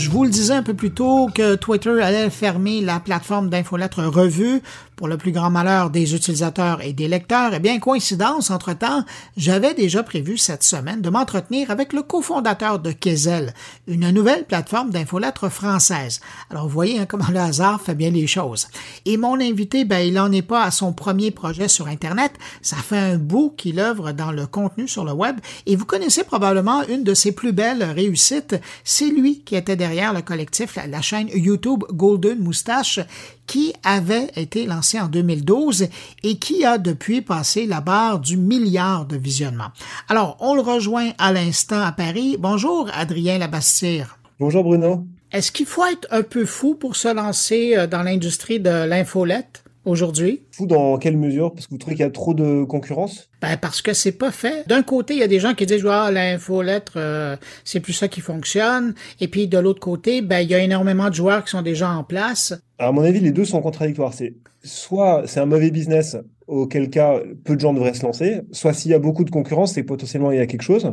Je vous le disais un peu plus tôt que Twitter allait fermer la plateforme d'infolettre Revue pour le plus grand malheur des utilisateurs et des lecteurs, eh bien, coïncidence, entre-temps, j'avais déjà prévu cette semaine de m'entretenir avec le cofondateur de Kezel, une nouvelle plateforme d'infolettre française. Alors, vous voyez hein, comment le hasard fait bien les choses. Et mon invité, ben, il n'en est pas à son premier projet sur Internet. Ça fait un bout qu'il œuvre dans le contenu sur le web et vous connaissez probablement une de ses plus belles réussites. C'est lui qui était derrière le collectif, la chaîne YouTube Golden Moustache, qui avait été lancé en 2012 et qui a depuis passé la barre du milliard de visionnements. Alors, on le rejoint à l'instant à Paris. Bonjour, Adrien Labastire. Bonjour, Bruno. Est-ce qu'il faut être un peu fou pour se lancer euh, dans l'industrie de l'infolette? Aujourd'hui. Fou dans quelle mesure? Parce que vous trouvez qu'il y a trop de concurrence? Ben parce que c'est pas fait. D'un côté, il y a des gens qui disent ah l'infolettre euh, c'est plus ça qui fonctionne, et puis de l'autre côté, ben il y a énormément de joueurs qui sont déjà en place. à mon avis, les deux sont contradictoires. C'est soit c'est un mauvais business, auquel cas peu de gens devraient se lancer, soit s'il y a beaucoup de concurrence, c'est potentiellement il y a quelque chose.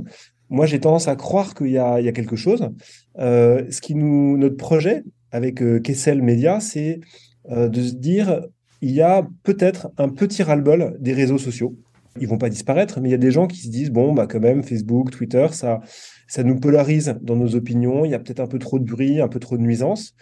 Moi, j'ai tendance à croire qu'il y y a quelque chose. Euh, ce qui nous, notre projet avec euh, Kessel Media, c'est euh, de se dire il y a peut-être un petit ras-le-bol des réseaux sociaux. Ils vont pas disparaître, mais il y a des gens qui se disent bon, bah quand même, Facebook, Twitter, ça, ça nous polarise dans nos opinions. Il y a peut-être un peu trop de bruit, un peu trop de nuisance.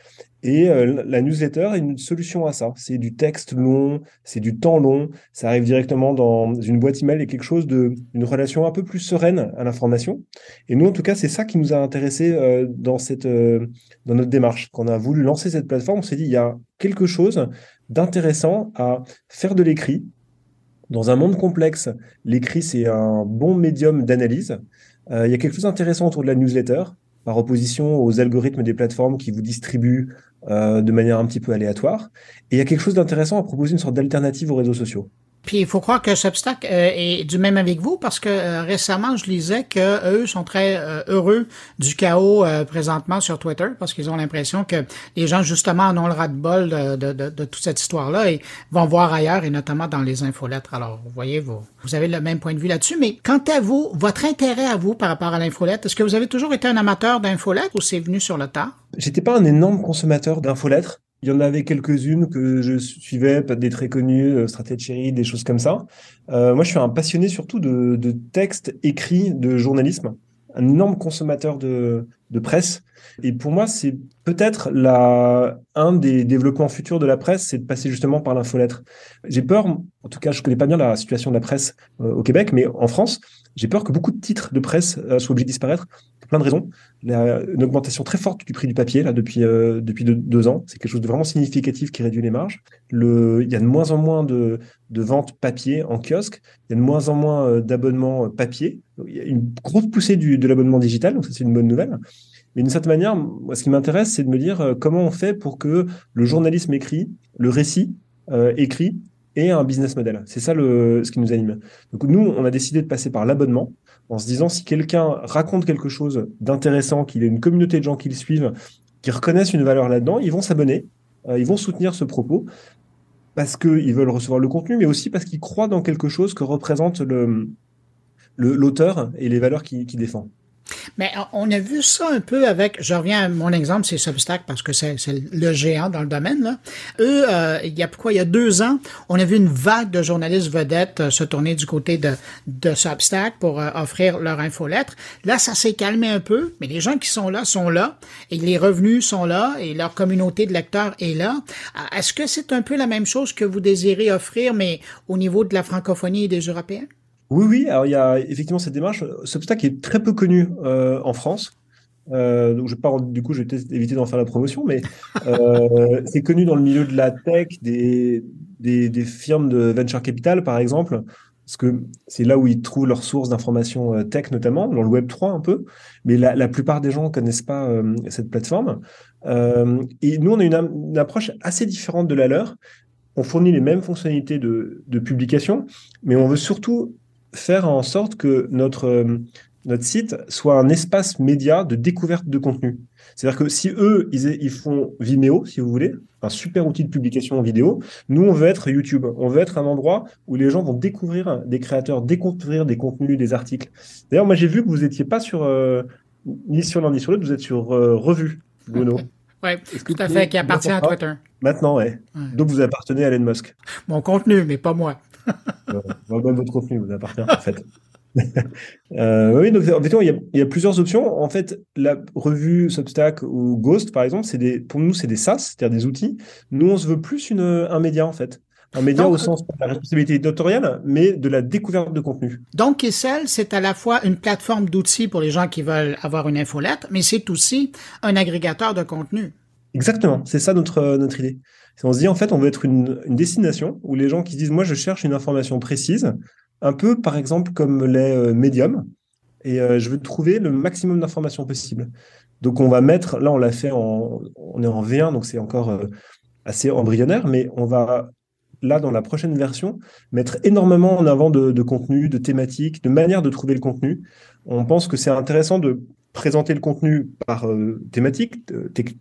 Et euh, la newsletter est une solution à ça. C'est du texte long, c'est du temps long. Ça arrive directement dans une boîte email et quelque chose de, une relation un peu plus sereine à l'information. Et nous, en tout cas, c'est ça qui nous a intéressé euh, dans cette, euh, dans notre démarche. Quand on a voulu lancer cette plateforme, on s'est dit il y a quelque chose d'intéressant à faire de l'écrit. Dans un monde complexe, l'écrit, c'est un bon médium d'analyse. Il y a quelque chose d'intéressant autour de la newsletter, par opposition aux algorithmes des plateformes qui vous distribuent euh, de manière un petit peu aléatoire. Et il y a quelque chose d'intéressant à proposer une sorte d'alternative aux réseaux sociaux. Puis il faut croire que Substack euh, est du même avec vous parce que euh, récemment je lisais que eux sont très euh, heureux du chaos présentement sur Twitter parce qu'ils ont l'impression que les gens justement en ont le ras-de-bol de, de, de, de, toute cette histoire-là et vont voir ailleurs et notamment dans les infolettres. Alors vous voyez vous vous avez le même point de vue là-dessus. Mais quant à vous, votre intérêt à vous par rapport à l'infolette, est-ce que vous avez toujours été un amateur d'infolettres ou c'est venu sur le tard? J'étais pas un énorme consommateur d'infolettres. Il y en avait quelques-unes que je suivais, des très connus, euh, Strategy, des choses comme ça. Euh, moi, je suis un passionné surtout de, textes écrits, de journalisme, un énorme consommateur de, presse. Et pour moi, c'est peut-être un des développements futurs de la presse, c'est de passer justement par l'infolettre. J'ai peur, en tout cas, je connais pas bien la situation de la presse euh, au Québec, mais en France, j'ai peur que beaucoup de titres de presse soient obligés de disparaître plein de raisons. Il y a une augmentation très forte du prix du papier depuis euh, deux, ans. C'est quelque chose de vraiment significatif qui réduit les marges. Il y a de moins en moins de, de ventes papier en kiosque. Il y a de moins en moins euh, d'abonnements papier. Il y a une grosse poussée de l'abonnement digital, donc ça c'est une bonne nouvelle. Mais d'une certaine manière, ce qui m'intéresse, c'est de me dire comment on fait pour que le journalisme écrit, le récit euh, écrit et un business model. C'est ça le, ce qui nous anime. Donc nous, on a décidé de passer par l'abonnement en se disant si quelqu'un raconte quelque chose d'intéressant, qu'il ait une communauté de gens qui le suivent, qui reconnaissent une valeur là-dedans, ils vont s'abonner, euh, ils vont soutenir ce propos parce qu'ils veulent recevoir le contenu, mais aussi parce qu'ils croient dans quelque chose que représente le l'auteur et les valeurs qu'il qui défend. Mais on a vu ça un peu avec, je reviens à mon exemple, c'est Substack parce que c'est le géant dans le domaine. Là. Eux, euh, il y a quoi, il y a deux ans, on a vu une vague de journalistes vedettes euh, se tourner du côté de, de Substack pour euh, offrir leur infolettre. Là, ça s'est calmé un peu, mais les gens qui sont là sont là et les revenus sont là et leur communauté de lecteurs est là. Est-ce que c'est un peu la même chose que vous désirez offrir, mais au niveau de la francophonie et des Européens? Oui, oui. Alors il y a effectivement cette démarche. Substack est très peu connu euh, en France. Euh, donc je du coup, je vais peut-être éviter d'en faire la promotion, mais euh, c'est connu dans le milieu de la tech, des, des, firmes de venture capital, par exemple, parce que c'est là où ils trouvent leurs sources d'informations tech, notamment dans le Web 3 un peu. Mais la, plupart des gens connaissent pas cette plateforme. Et nous, on a une, une, approche assez différente de la leur. On fournit les mêmes fonctionnalités de, de publication, mais on veut surtout faire en sorte que notre, euh, notre site soit un espace média de découverte de contenu. C'est-à-dire que si eux, ils, ils, font Vimeo, si vous voulez, un super outil de publication en vidéo, nous, on veut être YouTube. On veut être un endroit où les gens vont découvrir des créateurs, découvrir des contenus, des articles. D'ailleurs, moi, j'ai vu que vous n'étiez pas sur, euh, ni sur l'un ni sur l'autre, vous êtes sur euh, Revue. Bruno. oui, tout à fait, qui appartient à Twitter. Maintenant, ouais. Donc vous appartenez à Elon Musk. Mon contenu, mais pas moi. Même votre contenu vous appartient, en fait. euh, oui, donc en fait, il y, a, il y, a, plusieurs options. En fait, la revue Substack ou Ghost, par exemple, c'est des, pour nous, c'est des SaaS, c'est-à-dire des outils. Nous, on se veut plus une, un média, en fait. Un média au sens de la responsabilité éditoriale, mais de la découverte de contenu. Donc, Kessel, c'est à la fois une plateforme d'outils pour les gens qui veulent avoir une infolette, mais c'est aussi un agrégateur de contenu. Exactement, c'est ça notre, notre idée. On se dit, en fait, on veut être une, destination où les gens qui se disent, moi, je cherche une information précise, un peu, par exemple, comme les euh, médiums, et euh, je veux trouver le maximum d'informations possible. Donc, on va mettre, là, on l'a fait en, on est en V1, donc c'est encore euh, assez embryonnaire, mais on va là, dans la prochaine version, mettre énormément en avant de, de contenu, de thématiques, de manière de trouver le contenu. On pense que c'est intéressant de présenter le contenu par euh, thématique,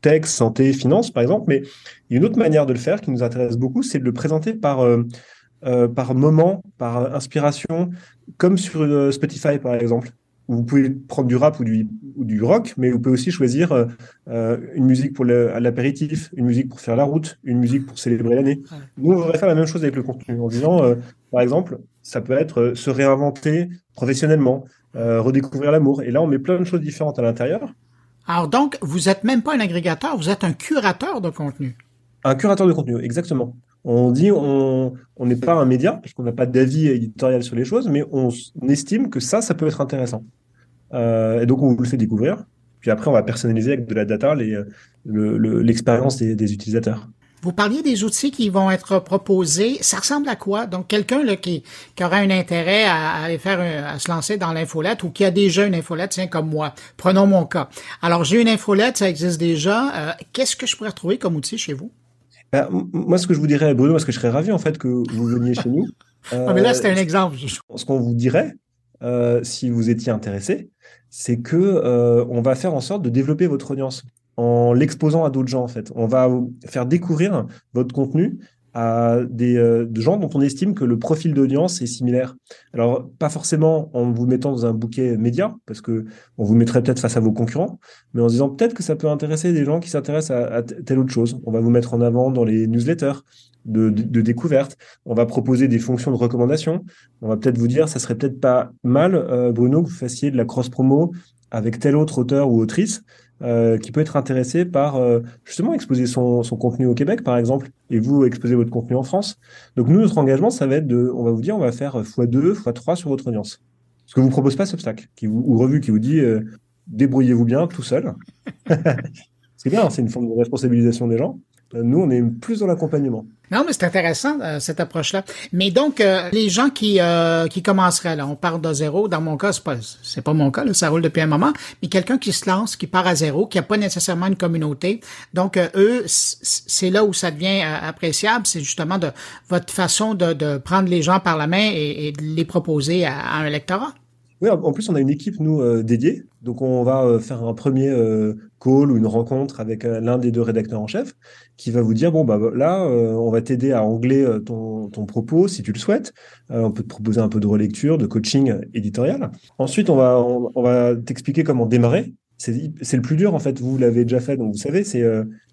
texte, santé, finance, par exemple, mais il y a une autre manière de le faire qui nous intéresse beaucoup, c'est de le présenter par, euh, euh, par moment, par inspiration, comme sur Spotify, par exemple. Vous pouvez prendre du rap ou du, ou du rock, mais vous pouvez aussi choisir euh, euh une musique pour l'apéritif, une musique pour faire la route, une musique pour célébrer l'année. Nous, on voudrait faire la même chose avec le contenu, en disant, euh, par exemple, ça peut être euh, se réinventer professionnellement, redécouvrir l'amour. Et là, on met plein de choses différentes à l'intérieur. Alors donc, vous n'êtes même pas un agrégateur, vous êtes un curateur de contenu. Un curateur de contenu, exactement. On dit on n'est pas un média parce qu'on n'a pas d'avis éditorial sur les choses, mais on, estime que ça, ça peut être intéressant. Euh, et donc on vous le fait découvrir. Puis après, on va personnaliser avec de la data l'expérience le, des, utilisateurs. Vous parliez des outils qui vont être proposés. Ça ressemble à quoi? Donc, quelqu'un qui, qui aura un intérêt à, aller faire, à se lancer dans l'infolette ou qui a déjà une infolette, tiens, comme moi. Prenons mon cas. Alors, j'ai une infolette, ça existe déjà. Euh, qu'est-ce que je pourrais retrouver comme outil chez vous? Bah, moi, ce que je vous dirais, Bruno, parce que je serais ravi en fait que vous veniez chez nous. Euh, mais là, c'était un exemple. Ce qu'on vous dirait, euh, si vous étiez intéressé, c'est que euh, on va faire en sorte de développer votre audience en l'exposant à d'autres gens en fait. On va faire découvrir votre contenu à des euh, gens dont on estime que le profil d'audience est similaire. Alors, pas forcément en vous mettant dans un bouquet média, parce que on vous mettrait peut-être face à vos concurrents, mais en disant peut-être que ça peut intéresser des gens qui s'intéressent à, telle autre chose. On va vous mettre en avant dans les newsletters de, de, découverte. On va proposer des fonctions de recommandation. On va peut-être vous dire, ça serait peut-être pas mal, euh, Bruno, que vous fassiez de la cross-promo avec tel autre auteur ou autrice euh, qui peut être intéressé par euh, justement exposer son, contenu au Québec, par exemple, et vous exposer votre contenu en France. Donc nous, notre engagement, ça va être de, on va vous dire, on va faire x2, x3 sur votre audience. Ce que vous propose pas Substack, qui vous, ou Revue qui vous dit, euh, débrouillez-vous bien tout seul. c'est bien, c'est une forme de responsabilisation des gens. Nous, on est plus dans l'accompagnement. Non, mais c'est intéressant euh, cette approche-là. Mais donc, euh, les gens qui euh, qui commenceraient là, on part de zéro. Dans mon cas, c'est pas c'est pas mon cas, là, ça roule depuis un moment. Mais quelqu'un qui se lance, qui part à zéro, qui a pas nécessairement une communauté. Donc, eux, c'est là où ça devient appréciable. C'est justement de votre façon de, prendre les gens par la main et, et de les proposer à, à un lectorat. Oui, en plus, on a une équipe, nous, euh, dédiée. Donc, on va euh, faire un premier euh, call ou une rencontre avec l'un des deux rédacteurs en chef qui va vous dire, bon, bah là, on va t'aider à angler ton, ton, propos si tu le souhaites. on peut te proposer un peu de relecture, de coaching éditorial. Ensuite, on va, on, va t'expliquer comment démarrer. C'est le plus dur, en fait. Vous l'avez déjà fait, donc vous savez, c'est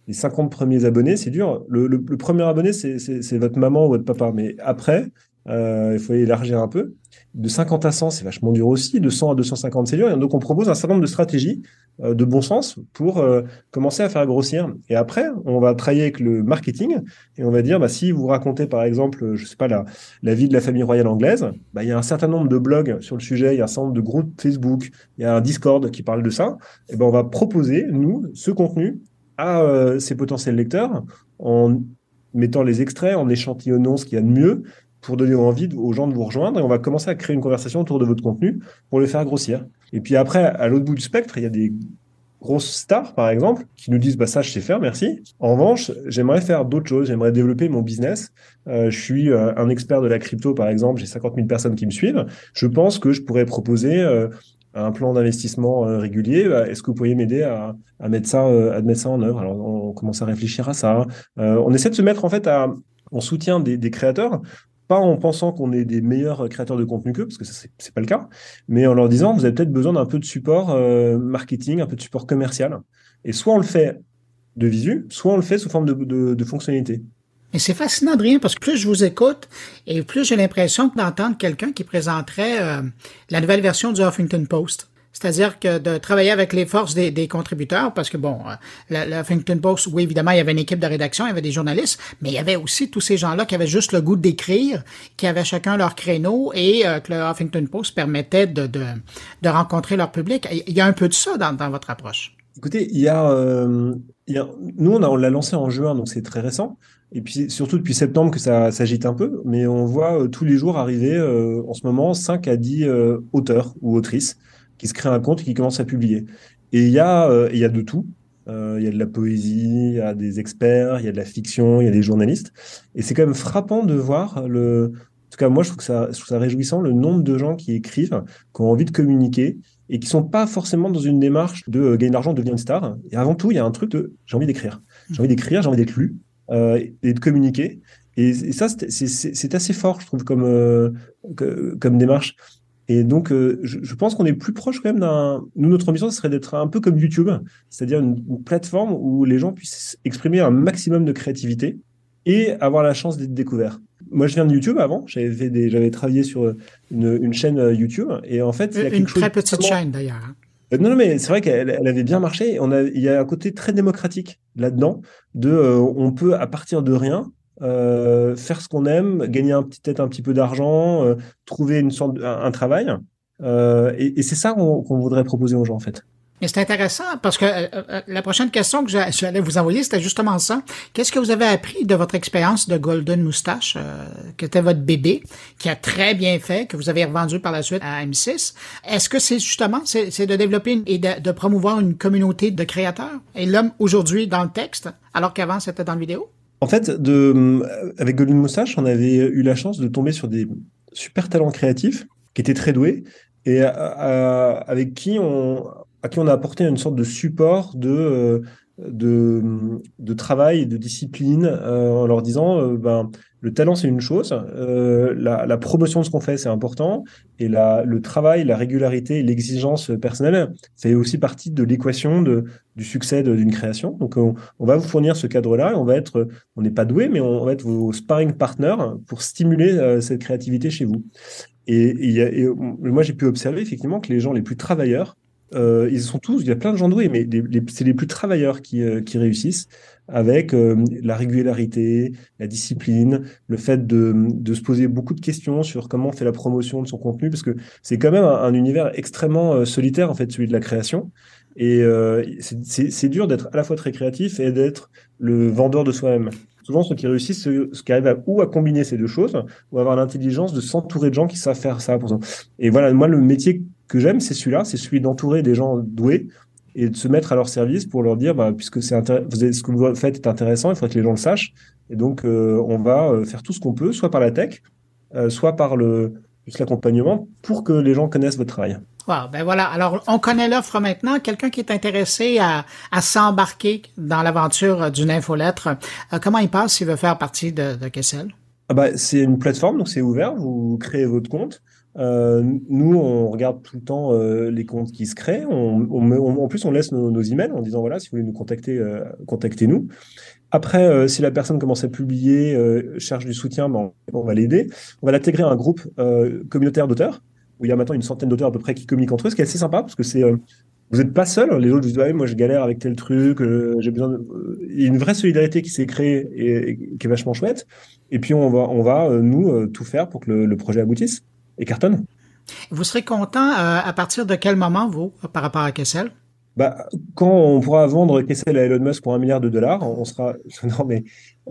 les 50 premiers abonnés, c'est dur. Le, le, le premier abonné, c'est votre maman ou votre papa. Mais après, il faut élargir un peu de 50 à 100, c'est vachement dur aussi. De 100 à 250, c'est dur. Et donc, on propose un certain nombre de stratégies euh, de bon sens pour euh, commencer à faire grossir. Et après, on va travailler avec le marketing et on va dire, bah, si vous racontez, par exemple, je sais pas, la, la vie de la famille royale anglaise, bah, il y a un certain nombre de blogs sur le sujet, il y a un certain nombre de groupes Facebook, il y a un Discord qui parle de ça. Et ben, on va proposer, nous, ce contenu à euh, ces potentiels lecteurs en mettant les extraits, en échantillonnant ce qu'il y a de mieux, pour donner envie aux gens de vous rejoindre et on va commencer à créer une conversation autour de votre contenu pour le faire grossir. Et puis après, à l'autre bout du spectre, il y a des grosses stars, par exemple, qui nous disent bah ça je sais faire, merci. En revanche, j'aimerais faire d'autres choses, j'aimerais développer mon business. Euh, je suis euh, un expert de la crypto, par exemple, j'ai 50 000 personnes qui me suivent. Je pense que je pourrais proposer euh, un plan d'investissement régulier. Est-ce que vous pourriez m'aider à, mettre ça, à mettre ça en œuvre? Alors on commence à réfléchir à ça. on essaie de se mettre en fait à en soutien des, des créateurs pas en pensant qu'on est des meilleurs créateurs de contenu qu'eux, parce que ce n'est pas le cas, mais en leur disant, vous avez peut-être besoin d'un peu de support euh, marketing, un peu de support commercial. Et soit on le fait de visu, soit on le fait sous forme de, fonctionnalité. Et c'est fascinant, Adrien, parce que plus je vous écoute et plus j'ai l'impression d'entendre quelqu'un qui présenterait euh, la nouvelle version du Huffington Post. C'est-à-dire que de travailler avec les forces des, contributeurs, parce que bon, euh, le, Huffington Post, oui, évidemment, il y avait une équipe de rédaction, il y avait des journalistes, mais il y avait aussi tous ces gens-là qui avaient juste le goût d'écrire, qui avaient chacun leur créneau et euh, que le Huffington Post permettait de, de, rencontrer leur public. Il y a un peu de ça dans, votre approche. Écoutez, il y a, euh, il y a nous, on, l'a lancé en juin, donc c'est très récent. Et puis surtout depuis septembre que ça s'agite un peu, mais on voit tous les jours arriver en ce moment 5 à 10 auteurs ou autrices qui se crée un compte et qui commence à publier. Et il y a, euh, y a de tout. Euh, il y a de la poésie, il y a des experts, il y a de la fiction, il y a des journalistes. Et c'est quand même frappant de voir le. En tout cas, moi, je trouve ça, je trouve ça réjouissant le nombre de gens qui écrivent, qui ont envie de communiquer et qui sont pas forcément dans une démarche de euh, gagner de l'argent, devenir une star. Et avant tout, il y a un truc de j'ai envie d'écrire. J'ai envie d'écrire, j'ai envie d'être lu euh, et de communiquer. Et, ça, c'est assez fort, je trouve, comme, comme démarche. Et donc, euh, je, pense qu'on est plus proche quand même d'un. Nous, notre ambition, ce serait d'être un peu comme YouTube, c'est-à-dire une, plateforme où les gens puissent exprimer un maximum de créativité et avoir la chance d'être découverts. Moi, je viens de YouTube avant. J'avais des... j'avais travaillé sur une, chaîne euh, YouTube et en fait, il y a une très petite chaîne d'ailleurs. Hein. Euh, non, non, mais c'est vrai qu'elle avait bien marché. On a, il y a un côté très démocratique là-dedans. De, on peut à partir de rien euh, faire ce qu'on aime, gagner peut-être un petit peu d'argent, euh, trouver une sorte un, travail. Euh, et, c'est ça qu'on voudrait proposer aux gens en fait. Et c'est intéressant parce que la prochaine question que j'allais vous envoyer, c'était justement ça. Qu'est-ce que vous avez appris de votre expérience de Golden Moustache, qui était votre bébé, qui a très bien fait, que vous avez revendu par la suite à M6? Est-ce que c'est justement, de développer et de, promouvoir une communauté de créateurs? Et l'homme aujourd'hui dans le texte, alors qu'avant c'était dans le vidéo? En fait, de, avec Golden Moustache, on avait eu la chance de tomber sur des super talents créatifs qui étaient très doués et avec qui on, à qui on a apporté une sorte de support de, euh, de, travail et de discipline euh, en leur disant euh, ben, le talent c'est une chose, euh, la, promotion de ce qu'on fait c'est important et le travail, la régularité l'exigence personnelle c'est aussi partie de l'équation du succès d'une création. Donc on, va vous fournir ce cadre-là on va être, on n'est pas doué mais on, va être vos sparring partners pour stimuler cette créativité chez vous. Et moi j'ai pu observer effectivement que les gens les plus travailleurs euh, ils sont tous, il y a plein de gens doués, mais c'est les plus travailleurs qui, euh, réussissent avec euh, la régularité, la discipline, le fait de, se poser beaucoup de questions sur comment on fait la promotion de son contenu, parce que c'est quand même un, univers extrêmement solitaire, en fait, celui de la création. Et c'est dur d'être à la fois très créatif et d'être le vendeur de soi-même. Souvent, ceux qui réussissent, ceux, qui arrivent à, ou à combiner ces deux choses, ou avoir l'intelligence de s'entourer de gens qui savent faire ça. Pour Et voilà, moi, le métier que j'aime, c'est celui-là, c'est celui d'entourer des gens doués et de se mettre à leur service pour leur dire, bah, puisque c'est ce que vous faites est intéressant, il faudrait que les gens le sachent. Et donc, euh, on va euh, faire tout ce qu'on peut, soit par la tech, euh, soit par le l'accompagnement, pour que les gens connaissent votre travail. Wow, ben voilà. Alors, on connaît l'offre maintenant. Quelqu'un qui est intéressé à, à s'embarquer dans l'aventure d'une infolettre, comment il passe s'il veut faire partie de, de Kessel? Ah bah, c'est une plateforme, donc c'est ouvert. Vous créez votre compte. Euh, nous, on regarde tout le temps euh, les comptes qui se créent. On, on, en plus, on laisse nos, nos, emails en disant voilà, si vous voulez nous contacter, euh, contactez-nous. Après, euh, si la personne commence à publier, cherche du soutien, ben, on, va l'aider. On va l'intégrer à un groupe communautaire d'auteurs où il y a maintenant une centaine d'auteurs à peu près qui communiquent entre eux, ce qui est assez sympa parce que c'est vous n'êtes pas seul. Les autres vous disent ouais, moi je galère avec tel truc, j'ai besoin. De... Il y a une vraie solidarité qui s'est créée et, qui est vachement chouette. Et puis on va, on va nous tout faire pour que le, le projet aboutisse et cartonne. Vous serez content euh, à partir de quel moment, vous, par rapport à Kessel? Bah, quand on pourra vendre Kessel à Elon Musk pour un milliard de dollars, on sera. Non, mais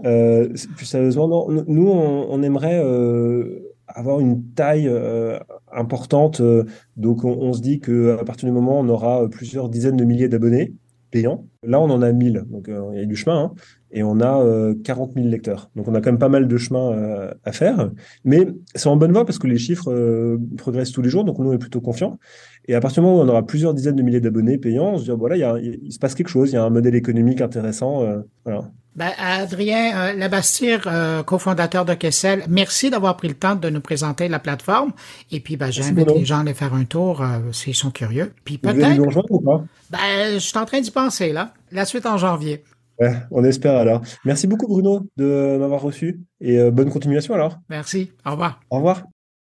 euh, plus sérieusement, nous, on, aimerait euh, avoir une taille importante. donc, on, se dit qu'à partir du moment où on aura plusieurs dizaines de milliers d'abonnés payants, là, on en a 1000. Donc, il y a du chemin. Hein et on a 40 euh, 000 lecteurs. Donc on a quand même pas mal de chemin euh, à faire, mais c'est en bonne voie parce que les chiffres euh, progressent tous les jours, donc nous on est plutôt confiants. Et à partir du moment où on aura plusieurs dizaines de milliers d'abonnés payants, on se dit voilà, il, y a, il, se passe quelque chose, il y a un modèle économique intéressant. voilà. Ben, Adrien euh, Labastire, euh, cofondateur de Kessel, merci d'avoir pris le temps de nous présenter la plateforme. Et puis, ben, j'invite les gens à aller faire un tour euh, s'ils sont curieux. Puis peut-être. ou pas? Ben, je suis en train d'y penser là. La suite en janvier. Ouais, on espère alors. Merci beaucoup Bruno de m'avoir reçu et bonne continuation alors. Merci. Au revoir. Au revoir.